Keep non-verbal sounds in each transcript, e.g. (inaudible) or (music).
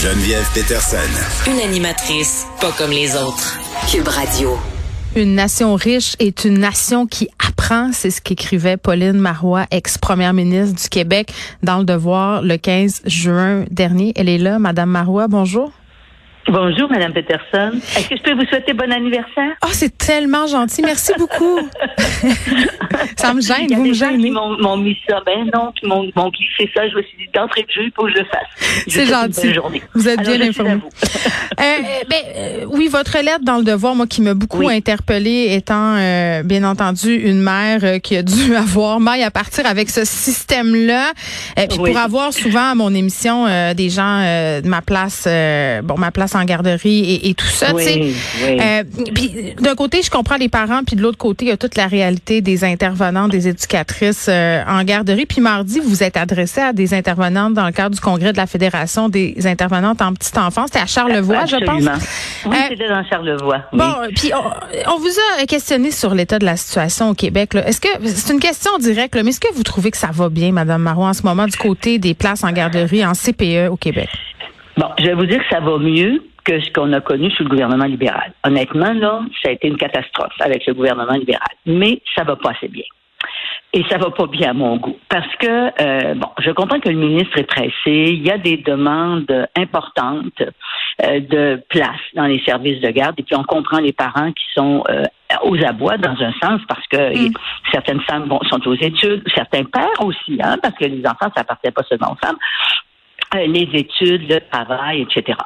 Geneviève Peterson. Une animatrice pas comme les autres. Cube Radio. Une nation riche est une nation qui apprend, c'est ce qu'écrivait Pauline Marois, ex-première ministre du Québec, dans le Devoir le 15 juin dernier. Elle est là, Madame Marois, bonjour. Bonjour, Madame Peterson. Est-ce que je peux vous souhaiter bon anniversaire? Oh, c'est tellement gentil. Merci beaucoup. (laughs) ça me gêne, vous me gênez. M'ont mis ça. Ben non, puis m'ont glissé ça. Je me suis dit, d'entrée de jeu, il faut que je le fasse. C'est gentil. Vous êtes bien informé. euh, ben, euh, oui, votre lettre dans le devoir, moi, qui m'a beaucoup interpellé interpellée, étant, euh, bien entendu, une mère euh, qui a dû (laughs) avoir maille à partir avec ce système-là. puis pour avoir souvent à mon émission des gens de ma place, bon, ma place en garderie et, tout ça. Oui, euh, puis d'un côté, je comprends les parents, puis de l'autre côté, il y a toute la réalité des intervenants, des éducatrices euh, en garderie. Puis mardi, vous êtes adressé à des intervenantes dans le cadre du congrès de la Fédération des intervenantes en petite enfance. C'était à Charlevoix, je pense. Oui, euh, c'était dans Charlevoix. Bon, puis on, vous a questionné sur l'état de la situation au Québec. Est-ce que c'est une question directe, mais est-ce que vous trouvez que ça va bien, Madame Marois, en ce moment, du côté des places en garderie en CPE au Québec? Bon, je vais vous dire que ça va mieux que ce qu'on a connu sous le gouvernement libéral. Honnêtement, là, ça a été une catastrophe avec le gouvernement libéral. Mais ça va pas assez bien. Et ça va pas bien à mon goût. Parce que, euh, bon, je comprends que le ministre est pressé. Il y a des demandes importantes euh, de place dans les services de garde. Et puis, on comprend les parents qui sont euh, aux abois dans un sens parce que mm. certaines femmes sont aux études, certains pères aussi, hein, parce que les enfants, ça appartient pas seulement aux femmes. Les études, le travail, etc.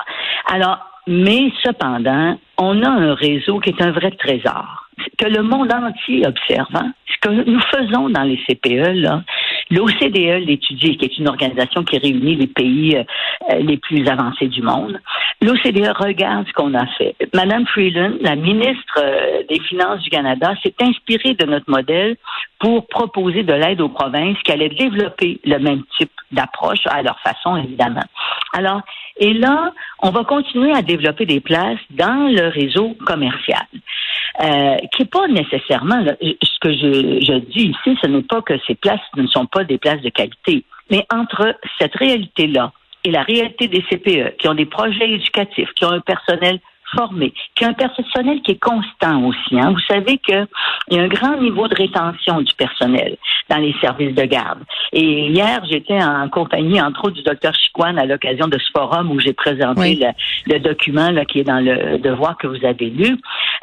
Alors, mais cependant, on a un réseau qui est un vrai trésor, que le monde entier observe. Hein. Ce que nous faisons dans les CPE, là, l'OCDE l'étudie, qui est une organisation qui réunit les pays euh, les plus avancés du monde. L'OCDE regarde ce qu'on a fait. Madame Freeland, la ministre euh, des Finances du Canada, s'est inspirée de notre modèle pour proposer de l'aide aux provinces qui allaient développer le même type d'approche à leur façon, évidemment. Alors, et là, on va continuer à développer des places dans le réseau commercial, euh, qui n'est pas nécessairement, ce que je, je dis ici, ce n'est pas que ces places ne sont pas des places de qualité, mais entre cette réalité-là et la réalité des CPE, qui ont des projets éducatifs, qui ont un personnel formé, qui a un personnel qui est constant aussi. Hein. Vous savez qu'il y a un grand niveau de rétention du personnel dans les services de garde. Et hier, j'étais en compagnie, entre autres, du docteur Chiquan à l'occasion de ce forum où j'ai présenté le, document là, qui est dans le devoir que vous avez lu.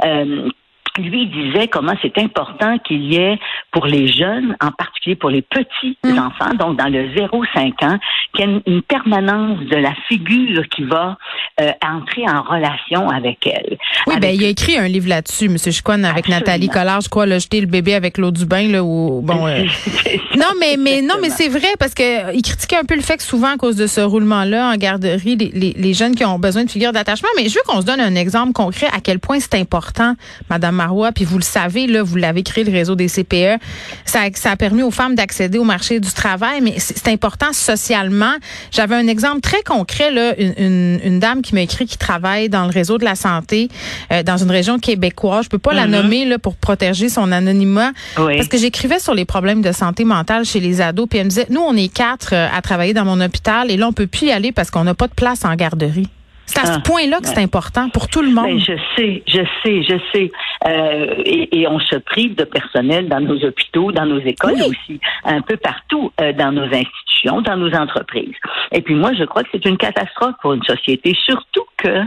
Euh, lui disait comment c'est important qu'il y ait pour les jeunes, en particulier pour les petits mm. enfants, donc dans le 0-5 ans, qu'il y ait une permanence de la figure qui va euh, entrer en relation avec elle. Oui, ben il a écrit un livre là-dessus, M. Chicoine, avec Nathalie Collard, je crois, le jeter le bébé avec l'eau du bain, là, ou bon. Euh, (laughs) non, mais mais non, mais c'est vrai parce que euh, il critiquait un peu le fait que souvent à cause de ce roulement-là en garderie, les, les, les, jeunes qui ont besoin de figures d'attachement. Mais je veux qu'on se donne un exemple concret à quel point c'est important, Madame Marois, puis vous le savez, là, vous l'avez créé le réseau des CPE. Ça, ça a permis aux femmes d'accéder au marché du travail, mais c'est important socialement. J'avais un exemple très concret, là, une, une, une dame qui m'a écrit qui travaille dans le réseau de la santé euh, dans une région québécoise. Je peux pas la mm-hmm. nommer là pour protéger son anonymat parce que j'écrivais sur les problèmes de santé mentale chez les ados. Puis elle me disait, nous on est quatre euh, à travailler dans mon hôpital et là on peut plus y aller parce qu'on n'a pas de place en garderie. C'est à ce ah, point-là que c'est important pour tout le monde. Ben, je sais, je sais, je sais. Euh, et, on se prive de personnel dans nos hôpitaux, dans nos écoles aussi, un peu partout euh, dans nos institutions, dans nos entreprises. Et puis moi, je crois que c'est une catastrophe pour une société, surtout que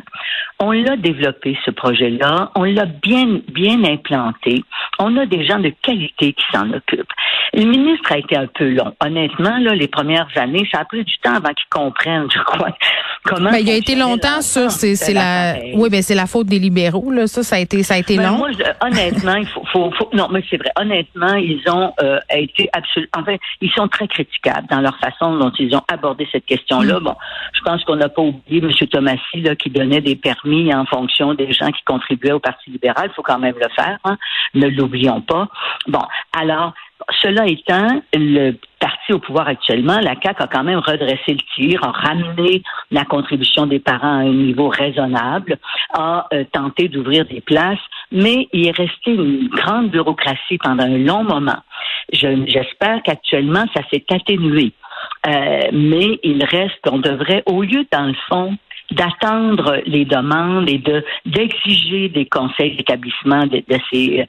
on l'a développé ce projet-là, on l'a bien bien implanté, on a des gens de qualité qui s'en occupent. Le ministre a été un peu long. Honnêtement, là, les premières années, ça a pris du temps avant qu'il comprenne, je crois, comment. Ben, il a été longtemps sur, c'est la, oui, ben c'est la faute des libéraux, là. Ça, ça a été, ça a été ben, long. Moi, honnêtement, il faut, faut, faut, non, mais c'est vrai. Honnêtement, ils ont euh, été absolument, enfin, ils sont très critiquables dans leur façon dont ils ont abordé cette question-là. Mm. Bon, je pense qu'on n'a pas oublié M. Thomasy, là, qui donnait des permis en fonction des gens qui contribuaient au Parti libéral. Il faut quand même le faire. Hein. Ne l'oublions pas. Bon, alors, cela étant, le au pouvoir actuellement, la CAQ a quand même redressé le tir, a ramené la contribution des parents à un niveau raisonnable, a euh, tenté d'ouvrir des places, mais il est resté une grande bureaucratie pendant un long moment. J'espère qu'actuellement, ça s'est atténué. Euh, mais il reste, on devrait, au lieu, dans le fond, d'attendre les demandes et de d'exiger des conseils d'établissement de, ces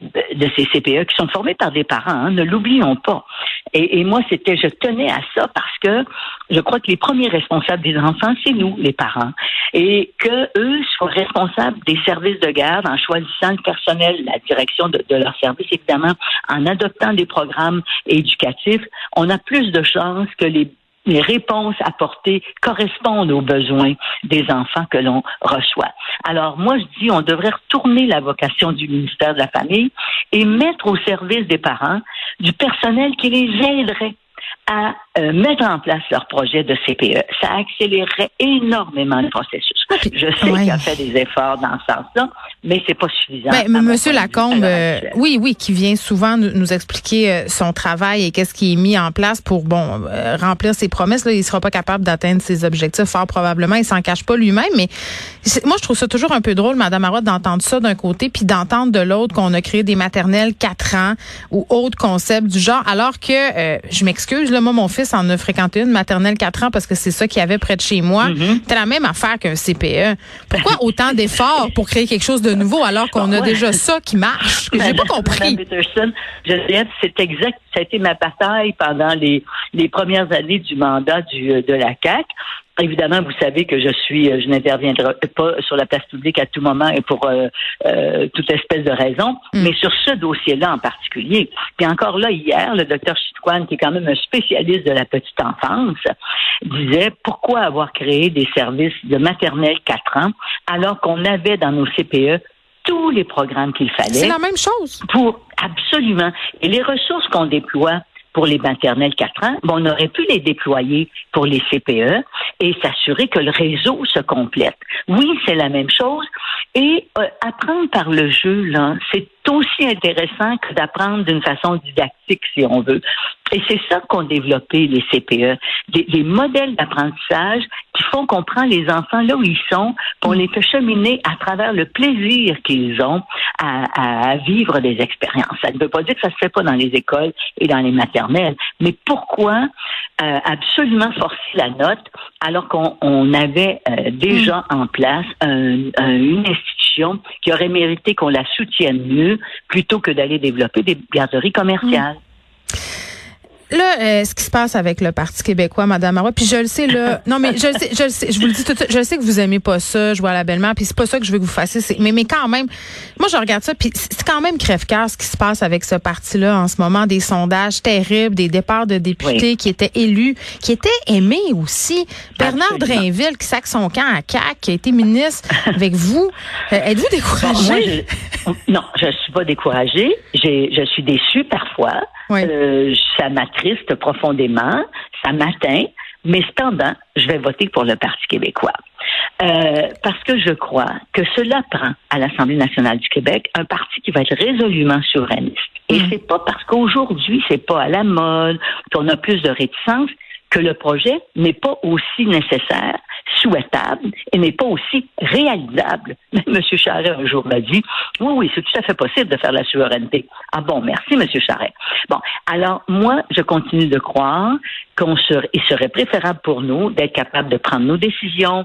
de ces CPE qui sont formés par des parents, hein, ne l'oublions pas. Et, moi, c'était, je tenais à ça parce que je crois que les premiers responsables des enfants, c'est nous, les parents, et que eux soient responsables des services de garde en choisissant le personnel, la direction de, de leur service, évidemment, en adoptant des programmes éducatifs, on a plus de chances que les les réponses apportées correspondent aux besoins des enfants que l'on reçoit. Alors moi, je dis, on devrait retourner la vocation du ministère de la Famille et mettre au service des parents du personnel qui les aiderait à euh, mettre en place leur projet de CPE. Ça accélérerait énormément le processus. Je sais qu'il a fait des efforts dans ce sens-là, mais c'est pas suffisant. Ben, Monsieur Lacombe, euh, oui, oui, qui vient souvent nous, expliquer euh, son travail et qu'est-ce qui est mis en place pour bon remplir ses promesses. Là, il sera pas capable d'atteindre ses objectifs, fort probablement. Il s'en cache pas lui-même, mais moi, je trouve ça toujours un peu drôle, Madame Marotte, d'entendre ça d'un côté, puis d'entendre de l'autre qu'on a créé des maternelles quatre ans ou autres concepts du genre, alors que je m'excuse, là, moi, mon fils en a fréquenté une maternelle 4 ans parce que c'est ça qu'il y avait près de chez moi. Mm-hmm. C'est la même affaire qu'un CPE. Pourquoi (laughs) autant d'efforts pour créer quelque chose de nouveau alors qu'on a déjà ça qui marche? J'ai pas compris. Peterson, je c'est exact. Ça a été ma bataille pendant les, les premières années du mandat du, de la CAC. Évidemment, vous savez que je suis, euh, je n'interviendrai pas sur la place publique à tout moment et pour euh, euh, toute espèce de raison, mm. mais sur ce dossier-là en particulier. Puis encore là, hier, le docteur Chitouane, qui est quand même un spécialiste de la petite enfance, disait pourquoi avoir créé des services de maternelle 4 ans alors qu'on avait dans nos CPE tous les programmes qu'il fallait. C'est la même chose. Pour absolument. Et les ressources qu'on déploie pour les maternelles 4 ans, on aurait pu les déployer pour les CPE et s'assurer que le réseau se complète. Oui, c'est la même chose. Et euh, apprendre par le jeu, là, c'est aussi intéressant que d'apprendre d'une façon didactique, si on veut. Et c'est ça qu'ont développé les CPE, des, modèles d'apprentissage qui font qu'on prend les enfants là où ils sont, pour les fait cheminer à travers le plaisir qu'ils ont à, vivre des expériences. Ça ne veut pas dire que ça se fait pas dans les écoles et dans les maternelles, mais pourquoi euh, absolument forcer la note alors qu'on avait euh, déjà mm. en place une institution qui aurait mérité qu'on la soutienne mieux plutôt que d'aller développer des garderies commerciales. Là, euh, ce qui se passe avec le Parti québécois, Madame Marois, puis je le sais là, (laughs) non mais je le sais, je le sais, je vous le dis tout, je sais que vous aimez pas ça, je vois la belle-mère, puis c'est pas ça que je veux que vous fassiez, mais mais quand même, moi je regarde ça, puis c'est quand même crève-cœur ce qui se passe avec ce parti-là en ce moment, des sondages terribles, des départs de députés qui étaient élus, qui étaient aimés aussi. Bernard Drainville qui sac son camp à CAC, qui a été ministre (laughs) avec vous, euh, êtes-vous découragé? Non, je suis pas découragée, je suis déçue parfois. Euh, ça m'attriste profondément, ça m'atteint, mais cependant, je vais voter pour le Parti québécois. Euh, parce que je crois que cela prend à l'Assemblée nationale du Québec un parti qui va être résolument souverainiste. Et mm. c'est pas parce qu'aujourd'hui c'est pas à la mode, qu'on a plus de réticence, que le projet n'est pas aussi nécessaire, souhaitable et n'est pas aussi réalisable. (laughs) M. Charret un jour m'a dit, oui, oui, c'est tout à fait possible de faire la souveraineté. Ah bon, merci, M. Charret. Bon, alors moi, je continue de croire qu'on serait, serait préférable pour nous d'être capable de prendre nos décisions,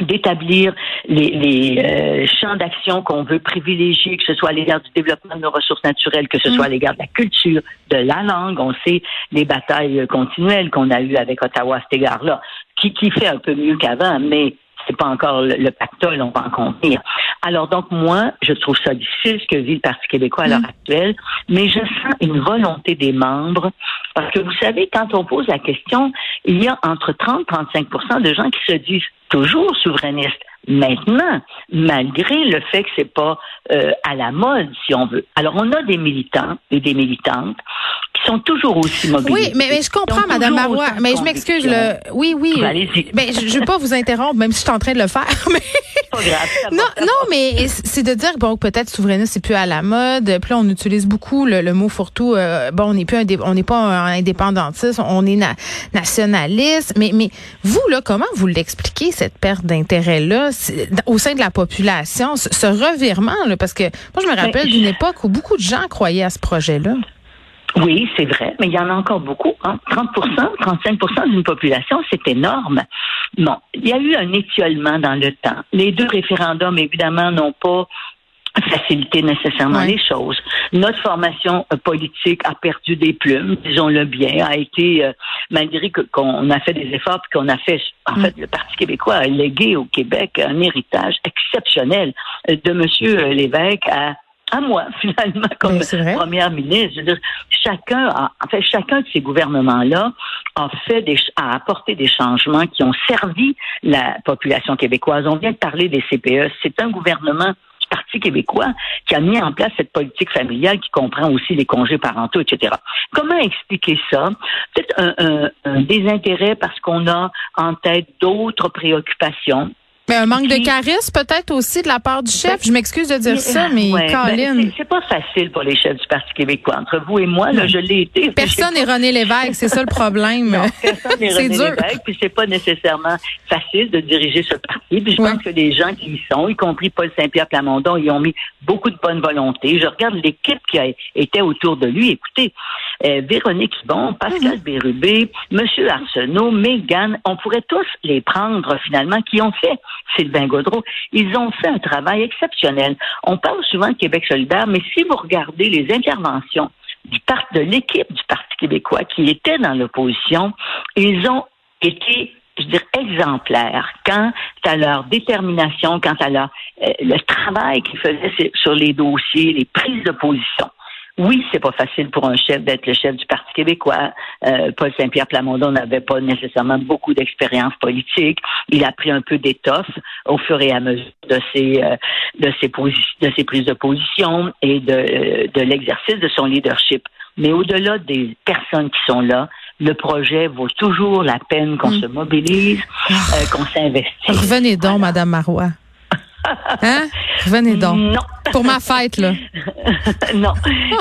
d'établir les, euh, champs d'action qu'on veut privilégier, que ce soit à l'égard du développement de nos ressources naturelles, que ce soit à mm. l'égard de la culture, de la langue. On sait les batailles continuelles qu'on a eues avec Ottawa à cet égard-là, qui, qui fait un peu mieux qu'avant, mais c'est pas encore le, pactole, on va en contenir. Alors donc moi, je trouve ça difficile ce que vit le Parti québécois à l'heure mm. actuelle, mais je sens une volonté des membres parce que vous savez, quand on pose la question, il y a entre 30 et 35 de gens qui se disent toujours souverainistes. Maintenant, malgré le fait que c'est pas euh, à la mode, si on veut. Alors, on a des militants et des militantes qui sont toujours aussi mobilisés. Oui, mais, mais je comprends, Madame Marois. Mais je m'excuse. Le... Oui, oui. Allez-y. Mais je, ne veux pas vous interrompre, même si je suis en train de le faire. (laughs) Mais... non, non, mais c'est de dire bon peut-être souverainiste c'est plus à la mode. Puis là, on utilise beaucoup le, mot fourre-tout. Euh, bon, on n'est plus on n'est pas un indépendantiste, on est nationaliste. Mais mais vous là, comment vous l'expliquez cette perte d'intérêt là au sein de la population, ce, revirement là, parce que moi je me rappelle d'une époque où beaucoup de gens croyaient à ce projet là. Oui, c'est vrai, mais il y en a encore beaucoup. Hein. 30% 35% d'une population, c'est énorme. Bon, il y a eu un étiolement dans le temps. Les deux référendums, évidemment, n'ont pas facilité nécessairement les choses. Notre formation euh, politique a perdu des plumes, disons-le bien, a été, euh, malgré qu'on a fait des efforts, puis qu'on a fait, en fait, le Parti québécois a légué au Québec un héritage exceptionnel euh, de M. Lévesque à à moi, (laughs) finalement, comme première ministre. Je veux dire, chacun, a, en fait, chacun de ces gouvernements-là a fait des, a apporté des changements qui ont servi la population québécoise. On vient de parler des CPE. C'est un gouvernement Parti québécois qui a mis en place cette politique familiale qui comprend aussi les congés parentaux, etc. Comment expliquer ça? Peut-être un, un désintérêt parce qu'on a en tête d'autres préoccupations mais un manque de charisme peut-être aussi de la part du chef. Je m'excuse de dire ça, mais ouais, ben, c'est pas facile pour les chefs du Parti québécois. Entre vous et moi, là, je l'ai été. Personne n'est René Lévesque, c'est ça le problème. Non, personne n'est (laughs) René dur. Lévesque, puis c'est pas nécessairement facile de diriger ce parti. Puis je pense que les gens qui y sont, y compris Paul Saint-Pierre Plamondon, ils ont mis beaucoup de bonne volonté. Je regarde l'équipe qui a, était autour de lui. Écoutez, euh, Véronique Bon, Pascal mm Bérubé, Monsieur Arsenault, Mégane, on pourrait tous les prendre finalement, qui ont fait Sylvain Gaudreau, ils ont fait un travail exceptionnel. On parle souvent de Québec solidaire, mais si vous regardez les interventions du de l'équipe du Parti québécois qui était dans l'opposition, ils ont été je veux dire, exemplaires quant à leur détermination, quant à leur, euh, le travail qu'ils faisaient sur les dossiers, les prises de position. Oui, c'est pas facile pour un chef d'être le chef du Parti québécois. Euh, Paul Saint-Pierre Plamondon n'avait pas nécessairement beaucoup d'expérience politique. Il a pris un peu d'étoffe au fur et à mesure de ses euh, de ses de ses prises de position et de, euh, de l'exercice de son leadership. Mais au-delà des personnes qui sont là, le projet vaut toujours la peine qu'on mm. se mobilise, ah. qu'on s'investisse. Revenez donc, Madame Marois. Hein? Venez donc. Non. Pour ma fête, là. (laughs) non.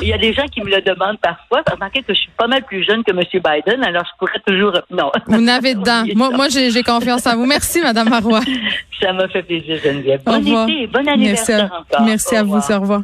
Il y a des gens qui me le demandent parfois. Remarquez que je suis pas mal plus jeune que M. Biden, alors je pourrais toujours. (laughs) Non. Vous n'avez dedans. (laughs) moi, moi j'ai confiance en vous. Merci, Mme Marois. Ça m'a fait plaisir, Geneviève. Bon été, bon anniversaire Merci à, encore. Merci à vous. Au revoir.